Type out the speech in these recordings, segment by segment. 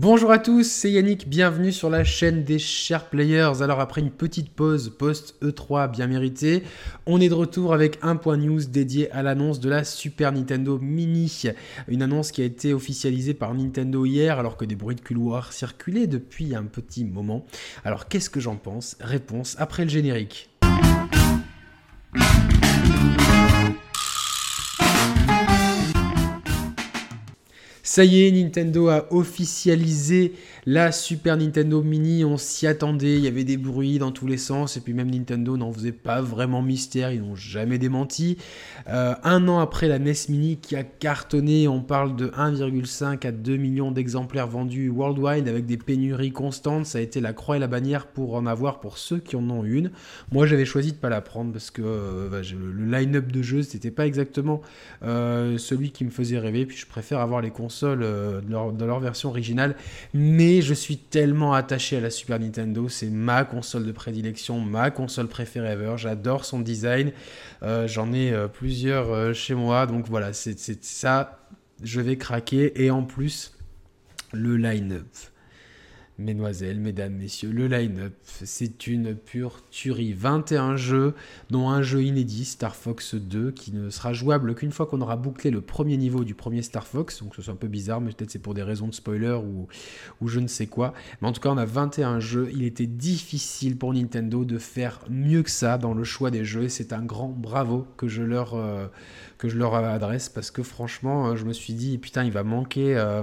Bonjour à tous, c'est Yannick, bienvenue sur la chaîne des Chers Players. Alors après une petite pause post-E3 bien méritée, on est de retour avec un point news dédié à l'annonce de la Super Nintendo Mini. Une annonce qui a été officialisée par Nintendo hier alors que des bruits de couloir circulaient depuis un petit moment. Alors qu'est-ce que j'en pense? Réponse après le générique. Ça y est, Nintendo a officialisé la Super Nintendo Mini. On s'y attendait, il y avait des bruits dans tous les sens. Et puis même Nintendo n'en faisait pas vraiment mystère, ils n'ont jamais démenti. Euh, un an après la NES Mini qui a cartonné, on parle de 1,5 à 2 millions d'exemplaires vendus worldwide avec des pénuries constantes. Ça a été la croix et la bannière pour en avoir pour ceux qui en ont une. Moi j'avais choisi de pas la prendre parce que euh, bah, le line-up de jeux c'était pas exactement euh, celui qui me faisait rêver. Puis je préfère avoir les consoles euh, de, leur, version originale. Mais je suis tellement attaché à la Super Nintendo. C'est ma console de prédilection, ma console préférée. J'adore son design. Euh, j'en ai euh, plusieurs chez moi. Donc voilà, c'est ça. Je vais craquer. Et en plus, le line-up. Mesdemoiselles, mesdames, messieurs, le line-up, c'est une pure tuerie. 21 jeux, dont un jeu inédit, Star Fox 2, qui ne sera jouable qu'une fois qu'on aura bouclé le premier niveau du premier Star Fox. Donc c'est un peu bizarre, mais peut-être c'est pour des raisons de spoiler ou, ou je ne sais quoi. Mais en tout cas, on a 21 jeux. Il était difficile pour Nintendo de faire mieux que ça dans le choix des jeux. Et c'est un grand bravo que je leur, euh, adresse parce que franchement, euh, je me suis dit, putain, il va manquer. Euh,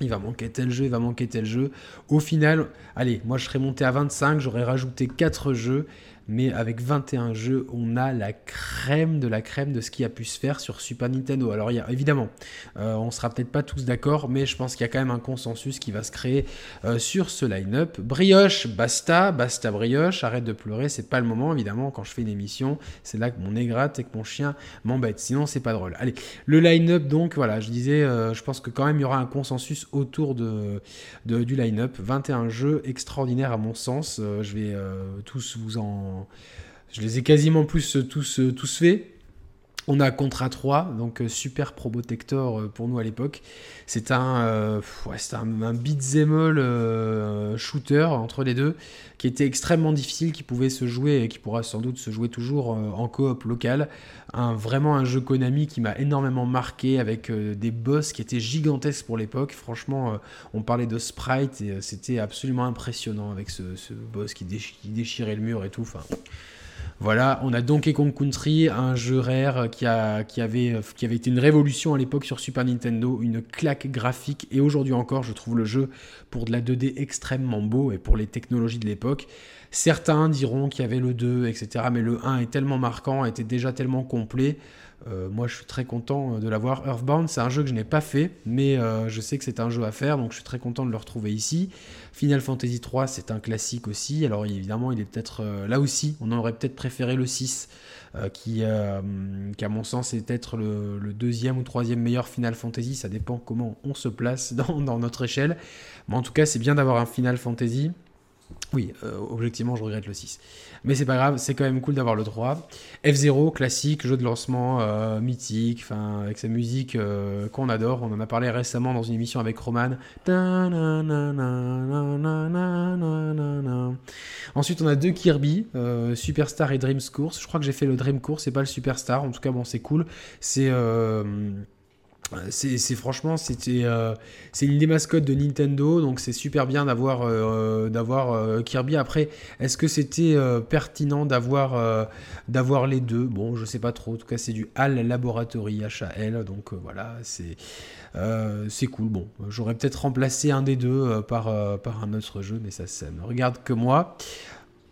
il va manquer tel jeu, il va manquer tel jeu. Au final, allez, moi je serais monté à 25, j'aurais rajouté 4 jeux mais avec 21 jeux, on a la crème de la crème de ce qui a pu se faire sur Super Nintendo. Alors évidemment, euh, on sera peut-être pas tous d'accord, mais je pense qu'il y a quand même un consensus qui va se créer euh, sur ce line-up. Brioche, basta, basta brioche, arrête de pleurer, c'est pas le moment évidemment quand je fais une émission, c'est là que mon nez gratte et que mon chien m'embête, sinon c'est pas drôle. Allez, le line-up donc, voilà, je disais, euh, je pense que quand même il y aura un consensus autour de, du line-up. 21 jeux extraordinaires à mon sens, je vais tous vous en je les ai quasiment plus tous, tous faits. On a Contra 3, donc euh, super Probotector euh, pour nous à l'époque. C'est un, euh, un, un beat'em all shooter entre les deux qui était extrêmement difficile, qui pouvait se jouer et qui pourra sans doute se jouer toujours en coop local. Un, vraiment un jeu Konami qui m'a énormément marqué avec des boss qui étaient gigantesques pour l'époque. Franchement, on parlait de sprite et c'était absolument impressionnant avec ce, boss qui, qui, déchirait le mur et tout. Enfin, voilà, on a Donkey Kong Country, un jeu rare qui, avait, avait été une révolution à l'époque sur Super Nintendo, une claque graphique, et aujourd'hui encore, je trouve le jeu pour de la 2D extrêmement beau et pour les technologies de l'époque. Certains diront qu'il y avait le 2, etc., mais le 1 est tellement marquant, était déjà tellement complet euh, moi, je suis très content euh, de l'avoir. Earthbound, c'est un jeu que je n'ai pas fait, mais euh, je sais que c'est un jeu à faire, donc je suis très content de le retrouver ici. Final Fantasy 3, c'est un classique aussi. Alors évidemment, il est peut-être là aussi, on aurait peut-être préféré le 6, qui, à mon sens est peut-être le, deuxième ou troisième meilleur Final Fantasy. Ça dépend comment on se place dans, dans notre échelle. Mais en tout cas, c'est bien d'avoir un Final Fantasy. Oui, euh, objectivement, je regrette le 6. Mais c'est pas grave, c'est quand même cool d'avoir le 3. F0, classique, jeu de lancement euh, mythique, avec sa musique euh, qu'on adore. On en a parlé récemment dans une émission avec Roman. Ensuite, on a deux Kirby, Superstar et Dreams Course. Je crois que j'ai fait le Dream Course, c'est pas le Superstar. En tout cas, bon, c'est cool. C'est c'est franchement euh, c'est une des mascottes de Nintendo donc c'est super bien d'avoir euh, d'avoir euh, Kirby. Après est-ce que c'était pertinent d'avoir d'avoir les deux? Bon je sais pas trop. En tout cas c'est du HAL Laboratory HAL donc voilà c'est c'est cool. Bon j'aurais peut-être remplacé un des deux par par un autre jeu mais ça ça ne regarde que moi.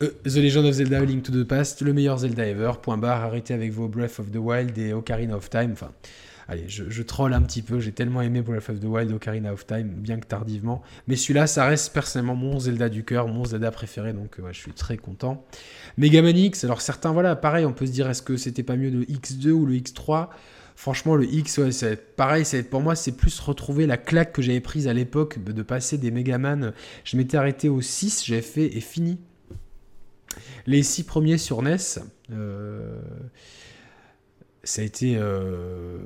The Legend of Zelda Link to the Past le meilleur Zelda ever point barre arrêtez avec vos Breath of the Wild et Ocarina of Time enfin Allez, je, troll un petit peu, j'ai tellement aimé Breath of the Wild, Ocarina of Time, bien que tardivement. Mais celui-là, ça reste personnellement mon Zelda du cœur, mon Zelda préféré, donc je suis très content. Megaman X, alors certains, voilà, pareil, on peut se dire, est-ce que c'était pas mieux le X2 ou le X3 Franchement, le X, ouais, c'est pareil, c'est, pour moi, c'est plus retrouver la claque que j'avais prise à l'époque de passer des Megaman. Je m'étais arrêté au 6, j'avais fait et fini. Les 6 premiers sur NES. Euh ça a été euh,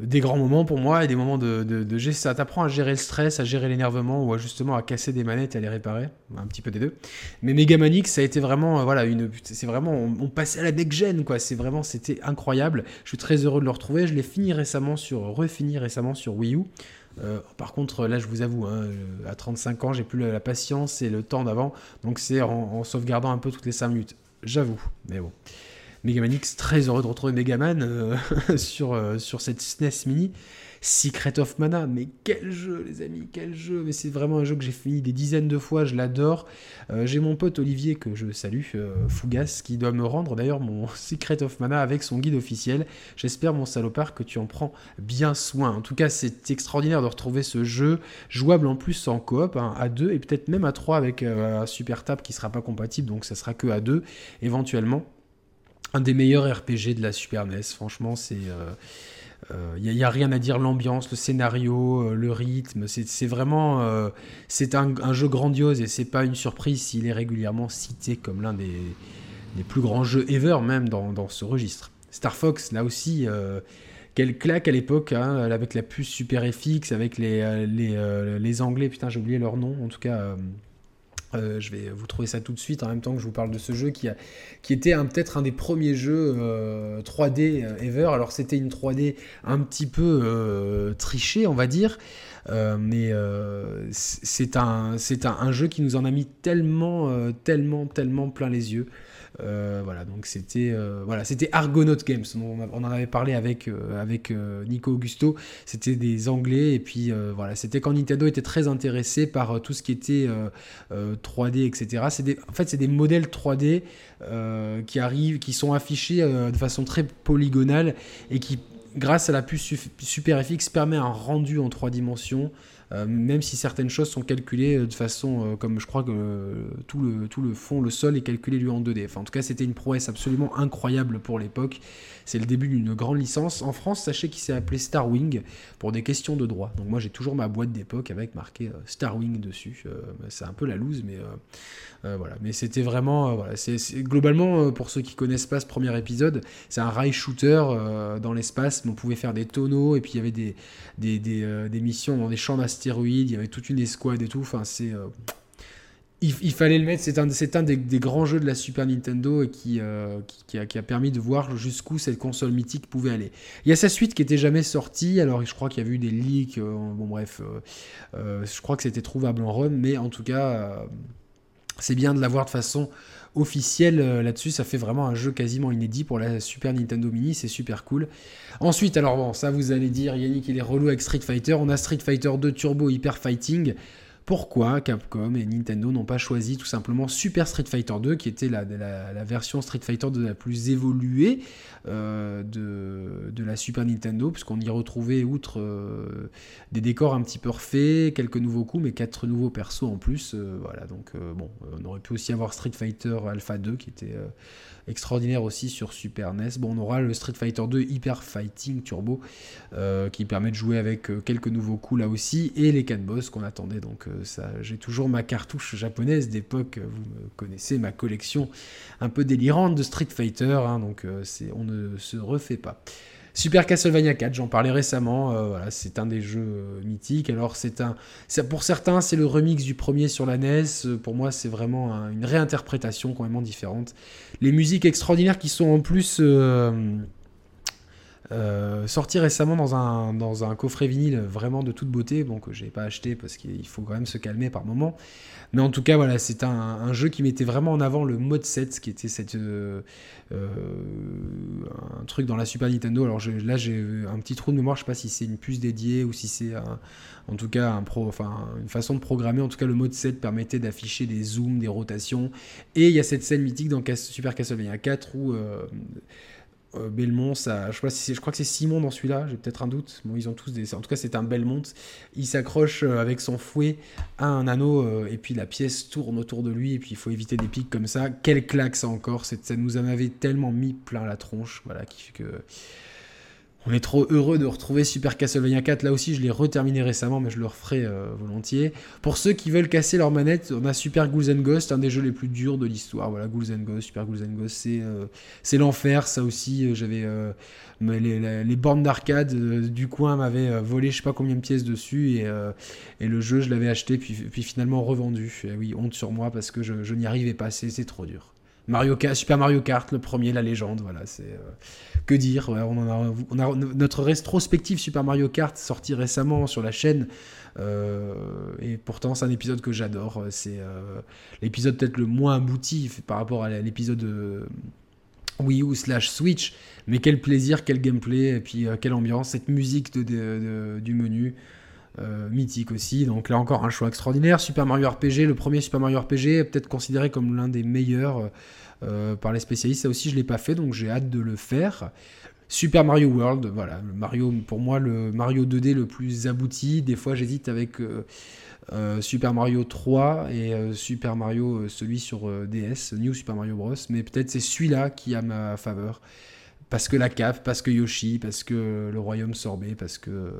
des grands moments pour moi et des moments de, ça t'apprend à gérer le stress, à gérer l'énervement ou à justement à casser des manettes et à les réparer, un petit peu des deux. Mais Megaman X, ça a été vraiment, euh, voilà, une, c'est vraiment, on, passait à la next gen, quoi. C'est vraiment, c'était incroyable. Je suis très heureux de le retrouver. Je l'ai fini récemment sur, refini récemment sur Wii U. Euh, par contre, là, je vous avoue, hein, à 35 ans, j'ai plus la, patience et le temps d'avant. Donc, c'est en, en, sauvegardant un peu toutes les 5 minutes. J'avoue. Mais bon. Megaman X, très heureux de retrouver Megaman euh, sur, euh, sur cette SNES Mini. Secret of Mana, mais quel jeu les amis, quel jeu, mais c'est vraiment un jeu que j'ai fini des dizaines de fois, je l'adore. Euh, j'ai mon pote Olivier que je salue, Fougas, qui doit me rendre d'ailleurs mon Secret of Mana avec son guide officiel. J'espère mon salopard que tu en prends bien soin. En tout cas c'est extraordinaire de retrouver ce jeu, jouable en plus en coop, hein, à 2 et peut-être même à 3 avec un Super Tap qui sera pas compatible, donc ça sera que à 2 éventuellement un des meilleurs RPG de la Super NES. Franchement, c'est. Il euh, n'y euh, a, rien à dire, l'ambiance, le scénario, euh, le rythme, c'est vraiment c'est un, jeu grandiose et c'est pas une surprise s'il est régulièrement cité comme l'un des, plus grands jeux ever même dans, ce registre. Star Fox, là aussi, quelle claque à l'époque, hein, avec la puce Super FX, avec les, Anglais, putain j'ai oublié leur nom, en tout cas je vais vous trouver ça tout de suite en même temps que je vous parle de ce jeu qui, a, qui était peut-être un des premiers jeux 3D euh, euh, ever. Alors c'était une 3D un petit peu trichée, on va dire, mais c'est un, un, un, jeu qui nous en a mis tellement, tellement, tellement plein les yeux. Euh, voilà, donc c'était euh, voilà, c'était Argonaut Games. On, en avait parlé avec euh, avec Nico Augusto. C'était des Anglais et puis voilà, c'était quand Nintendo était très intéressé par tout ce qui était 3D, etc. C'est en fait c'est des modèles 3D qui arrivent, qui sont affichés de façon très polygonale et qui grâce à la puce Super FX permet un rendu en 3 dimensions euh, même si certaines choses sont calculées euh, de façon, euh, comme je crois que tout, le, tout le fond, le sol est calculé lui en 2D. Enfin, en tout cas, c'était une prouesse absolument incroyable pour l'époque. C'est le début d'une grande licence. En France, sachez qu'il s'est appelé Starwing pour des questions de droit. Donc moi, j'ai toujours ma boîte d'époque avec marqué Starwing dessus. c'est un peu la loose, mais voilà. Mais c'était vraiment, globalement pour ceux qui connaissent pas ce premier épisode, c'est un rail shooter dans l'espace. On pouvait faire des tonneaux et puis il y avait des des, des, des missions dans des champs d'astéroïdes il y avait toute une escouade et tout. Enfin, c'est. Euh, il, fallait le mettre. C'est un, des, grands jeux de la Super Nintendo euh, qui, a, permis de voir jusqu'où cette console mythique pouvait aller. Il y a sa suite qui était jamais sortie. Alors, je crois qu'il y a eu des leaks. Euh, bon, bref. je crois que c'était trouvable en ROM. Mais en tout cas, c'est bien de l'avoir de façon officielle là-dessus. Ça fait vraiment un jeu quasiment inédit pour la Super Nintendo Mini. C'est super cool. Ensuite, alors bon, ça vous allez dire, Yannick il est relou avec Street Fighter. On a Street Fighter 2 Turbo Hyper Fighting pourquoi Capcom et Nintendo n'ont pas choisi tout simplement Super Street Fighter 2, qui était la, version Street Fighter 2 la plus évoluée euh, de, la Super Nintendo, puisqu'on y retrouvait, outre euh, des décors un petit peu refaits, quelques nouveaux coups, mais quatre nouveaux persos en plus. Euh, voilà, donc bon, on aurait pu aussi avoir Street Fighter Alpha 2, qui était extraordinaire aussi sur Super NES. Bon, on aura le Street Fighter 2 Hyper Fighting Turbo qui permet de jouer avec quelques nouveaux coups là aussi et les 4 boss qu'on attendait. Donc j'ai toujours ma cartouche japonaise d'époque. Vous me connaissez ma collection un peu délirante de Street Fighter. Hein, donc c'est, on ne se refait pas. Super Castlevania 4, j'en parlais récemment. Euh, c'est un des jeux euh, mythiques. Alors, c'est un, pour certains, c'est le remix du premier sur la NES. Euh, pour moi, c'est vraiment une réinterprétation complètement différente. Les musiques extraordinaires qui sont en plus euh, sorti récemment dans un, coffret vinyle vraiment de toute beauté, bon que j'ai pas acheté parce qu'il faut quand même se calmer par moment. Mais en tout cas, voilà, c'est un, jeu qui mettait vraiment en avant le mode 7, qui était cette, euh, euh, un truc dans la Super Nintendo. Alors là, j'ai un petit trou de mémoire, je sais pas si c'est une puce dédiée ou si c'est en tout cas une façon de programmer. En tout cas, le mode 7 permettait d'afficher des zooms, des rotations. Et il y a cette scène mythique dans Super Castlevania 4 où euh, Belmont, ça, je, sais je crois que c'est Simon dans celui-là, j'ai peut-être un doute. Bon, ils ont tous des. En tout cas, c'est un Belmont. Il s'accroche euh, avec son fouet à un anneau euh, et puis la pièce tourne autour de lui et puis il faut éviter des pics comme ça. Quel claque ça encore Ça nous en avait tellement mis plein la tronche, voilà, qui fait que On est trop heureux de retrouver Super Castlevania 4. Là aussi, je l'ai reterminé récemment, mais je le referai euh, volontiers. Pour ceux qui veulent casser leur manette, on a Super Ghouls Ghost, un des jeux les plus durs de l'histoire. Voilà, Ghouls Ghost, Super Ghouls Ghost, c'est euh, c'est l'enfer. Ça aussi, euh, j'avais les, les, bornes d'arcade du coin m'avaient volé je sais pas combien de pièces dessus et, le jeu, je l'avais acheté puis, finalement revendu. Oui, honte sur moi parce que je n'y arrivais pas. C'est trop dur. Super Mario Kart, le premier, la légende, voilà, c'est euh, que dire. on, a, notre rétrospective Super Mario Kart sorti récemment sur la chaîne, euh, et pourtant c'est un épisode que j'adore. C'est euh, l'épisode peut-être le moins abouti par rapport à l'épisode Wii U slash Switch, mais quel plaisir, quel gameplay, et puis quelle ambiance, cette musique du menu. Mythique aussi. Donc là encore un choix extraordinaire. Super Mario RPG, le premier Super Mario RPG peut-être considéré comme l'un des meilleurs euh, par les spécialistes. Ça aussi, je ne l'ai pas fait, donc j'ai hâte de le faire. Super Mario World, voilà, le Mario, pour moi, le Mario 2D le plus abouti. Des fois, j'hésite avec euh, euh, Super Mario 3 et Super Mario, celui sur DS, New Super Mario Bros. Mais peut-être c'est celui-là qui a ma faveur. Parce que la cape, parce que Yoshi, parce que le royaume sorbet, parce que.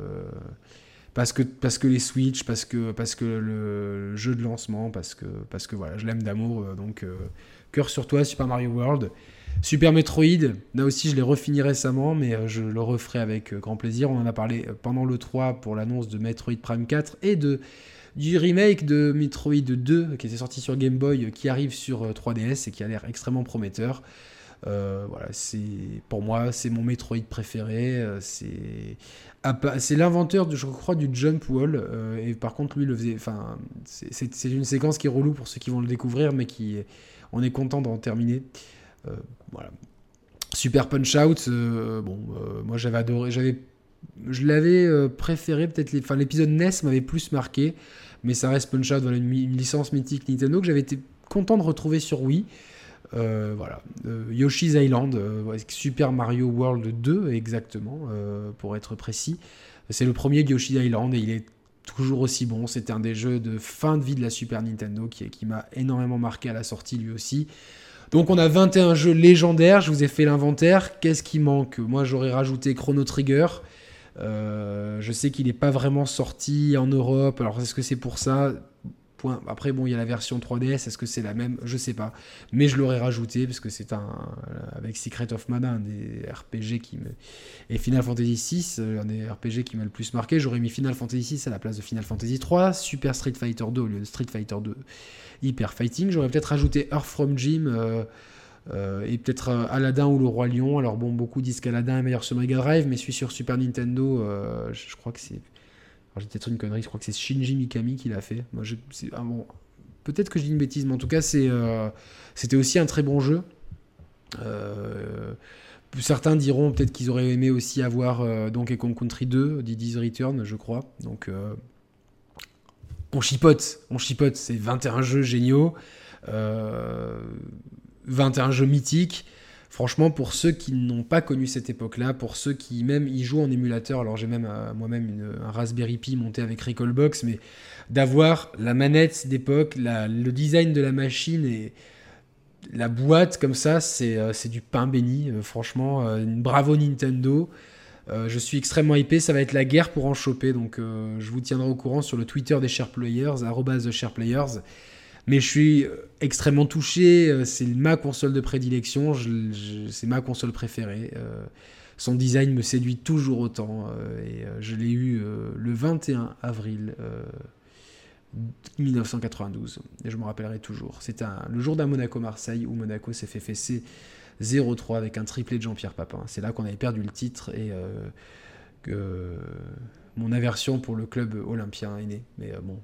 Parce que, parce que les Switch, parce que, parce que le jeu de lancement, parce que, je l'aime d'amour, donc Cœur sur toi, Super Mario World. Super Metroid, là aussi je l'ai refini récemment, mais euh, je le referai avec euh, grand plaisir. On en a parlé euh, pendant le 3 pour l'annonce de Metroid Prime 4 et de, du remake de Metroid 2 qui était sorti sur Game Boy, qui arrive sur 3DS et qui a l'air extrêmement prometteur. Voilà, c'est pour moi c'est mon Metroid préféré. c'est c'est l'inventeur, je crois, du jump wall. et par contre, lui le faisait. Enfin, c'est une séquence qui est relou pour ceux qui vont le découvrir, mais qui on est content d'en terminer. Euh, voilà. Super Punch Out, euh, bon, euh, moi j'avais adoré, j'avais, je l'avais préféré peut-être, enfin l'épisode NES m'avait plus marqué, mais ça reste Punch Out, voilà une, licence mythique Nintendo que j'avais été content de retrouver sur Wii. Voilà, Yoshi's Island, Super Mario World 2 exactement, pour être précis. C'est le premier Yoshi's Island et il est toujours aussi bon. C'était un des jeux de fin de vie de la Super Nintendo qui, m'a énormément marqué à la sortie lui aussi. Donc on a 21 jeux légendaires, je vous ai fait l'inventaire. Qu'est-ce qui manque? Moi j'aurais rajouté Chrono Trigger. Euh, je sais qu'il n'est pas vraiment sorti en Europe, alors est-ce que c'est pour ça? Après, bon, il y a la version 3DS, est-ce que c'est la même? Je sais pas. Mais je l'aurais rajouté parce que c'est un. Avec Secret of Mana, un des RPG qui me. Et Final Fantasy VI, un des RPG qui m'a le plus marqué. J'aurais mis Final Fantasy VI à la place de Final Fantasy 3, Super Street Fighter 2 au lieu de Street Fighter 2 Hyper Fighting. J'aurais peut-être rajouté Earth from Jim. Euh, euh, et peut-être euh, Aladdin ou le Roi Lion. Alors bon, beaucoup disent qu'Aladdin est meilleur sur Mega Drive, mais celui sur Super Nintendo, je crois que c'est j'ai peut-être une connerie, je crois que c'est Shinji Mikami qui l'a fait. Moi, je, ah bon, peut-être que je dis une bêtise, mais en tout cas, c'est, euh, c'était aussi un très bon jeu. Euh, certains diront peut-être qu'ils auraient aimé aussi avoir euh, Donkey Kong Country 2, Diddy's Return, je crois. Donc, on chipote, on chipote. C'est 21 jeux géniaux, 21 jeux mythiques. Franchement, pour ceux qui n'ont pas connu cette époque-là, pour ceux qui même y jouent en émulateur, alors j'ai même euh, moi-même un Raspberry Pi monté avec Recallbox, mais d'avoir la manette d'époque, le design de la machine et la boîte comme ça, c'est euh, du pain béni. Euh, franchement, bravo Nintendo. je suis extrêmement hypé, ça va être la guerre pour en choper, donc je vous tiendrai au courant sur le Twitter des SharePlayers, SharePlayers. Mais je suis euh, extrêmement touché. Euh, c'est ma console de prédilection. c'est ma console préférée. Euh, son design me séduit toujours autant. et je l'ai eu le 21 avril 1992. Et je me rappellerai toujours. C'était le jour d'un Monaco-Marseille où Monaco s'est fait fesser 0-3 avec un triplé de Jean-Pierre Papin. C'est là qu'on avait perdu le titre et que mon aversion pour le club olympien est née. Mais bon,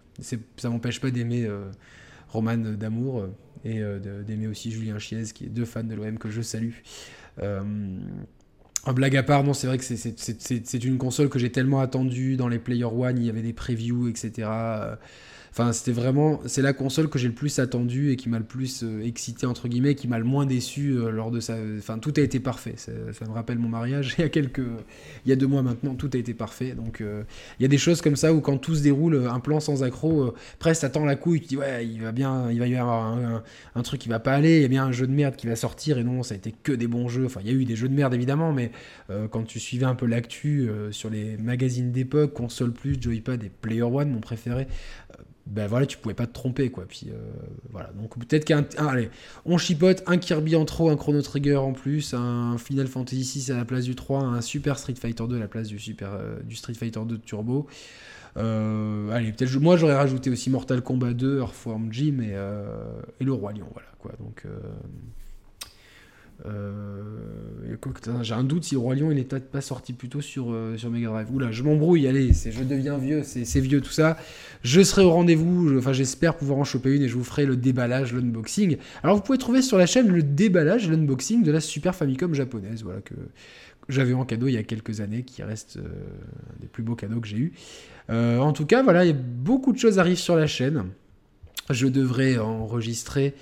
ça m'empêche pas d'aimer Roman d'amour euh, et euh, d'aimer aussi Julien Chiez, qui est deux fans de l'OM que je salue. Euh, blague à part, non, c'est vrai que c'est une console que j'ai tellement attendue dans les Player One, il y avait des previews, etc. Enfin, c'était vraiment, c'est la console que j'ai le plus attendu et qui m'a le plus euh, excité entre guillemets, qui m'a le moins déçu euh, lors de sa. Enfin, tout a été parfait. Ça, me rappelle mon mariage il y a quelques, il y a deux mois maintenant, tout a été parfait. Donc, euh, il y a des choses comme ça où quand tout se déroule, un plan sans accro, euh, presque t'attends la couille, tu dis ouais, il va bien, il va y avoir un, truc qui va pas aller, il y a bien un jeu de merde qui va sortir et non, ça a été que des bons jeux. Enfin, il y a eu des jeux de merde évidemment, mais quand tu suivais un peu l'actu sur les magazines d'époque, console plus, joypad et Player One, mon préféré, ben voilà, tu pouvais pas te tromper quoi. Puis euh, voilà, donc peut-être qu'un, un- allez, on chipote un Kirby en trop, un Chrono Trigger en plus, un Final Fantasy 6 à la place du 3, un Super Street Fighter 2 à la place du Super euh, du Street Fighter 2 Turbo. Euh, allez, peut-être moi j'aurais rajouté aussi Mortal Kombat 2, Earthworm Jim et, et le Roi Lion, voilà quoi. Donc euh, j'ai un doute si Roi Lion il pas sorti plus tôt sur, euh, sur Mega Drive. Oula, je m'embrouille, allez, je deviens vieux, c'est, vieux tout ça. Je serai au rendez-vous, enfin j'espère pouvoir en choper une et je vous ferai le déballage, l'unboxing. Alors vous pouvez trouver sur la chaîne le déballage, l'unboxing de la Super Famicom japonaise, voilà que, j'avais en cadeau il y a quelques années, qui reste euh, un des plus beaux cadeaux que j'ai eu. En tout cas, voilà, beaucoup de choses arrivent sur la chaîne. Je devrais enregistrer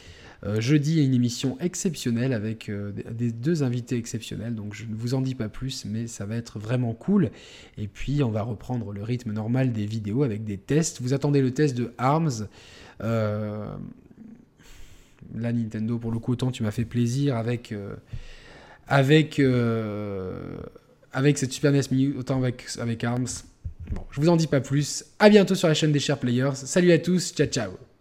euh, jeudi une émission exceptionnelle avec euh, des, deux invités exceptionnels. Donc je ne vous en dis pas plus, mais ça va être vraiment cool. Et puis on va reprendre le rythme normal des vidéos avec des tests. Vous attendez le test de ARMS. Euh, là, Nintendo, pour le coup, autant tu m'as fait plaisir avec. avec, avec cette Super NES Mini, autant avec, avec ARMS. Bon, je vous en dis pas plus. À bientôt sur la chaîne des Chers Players. Salut à tous, ciao ciao.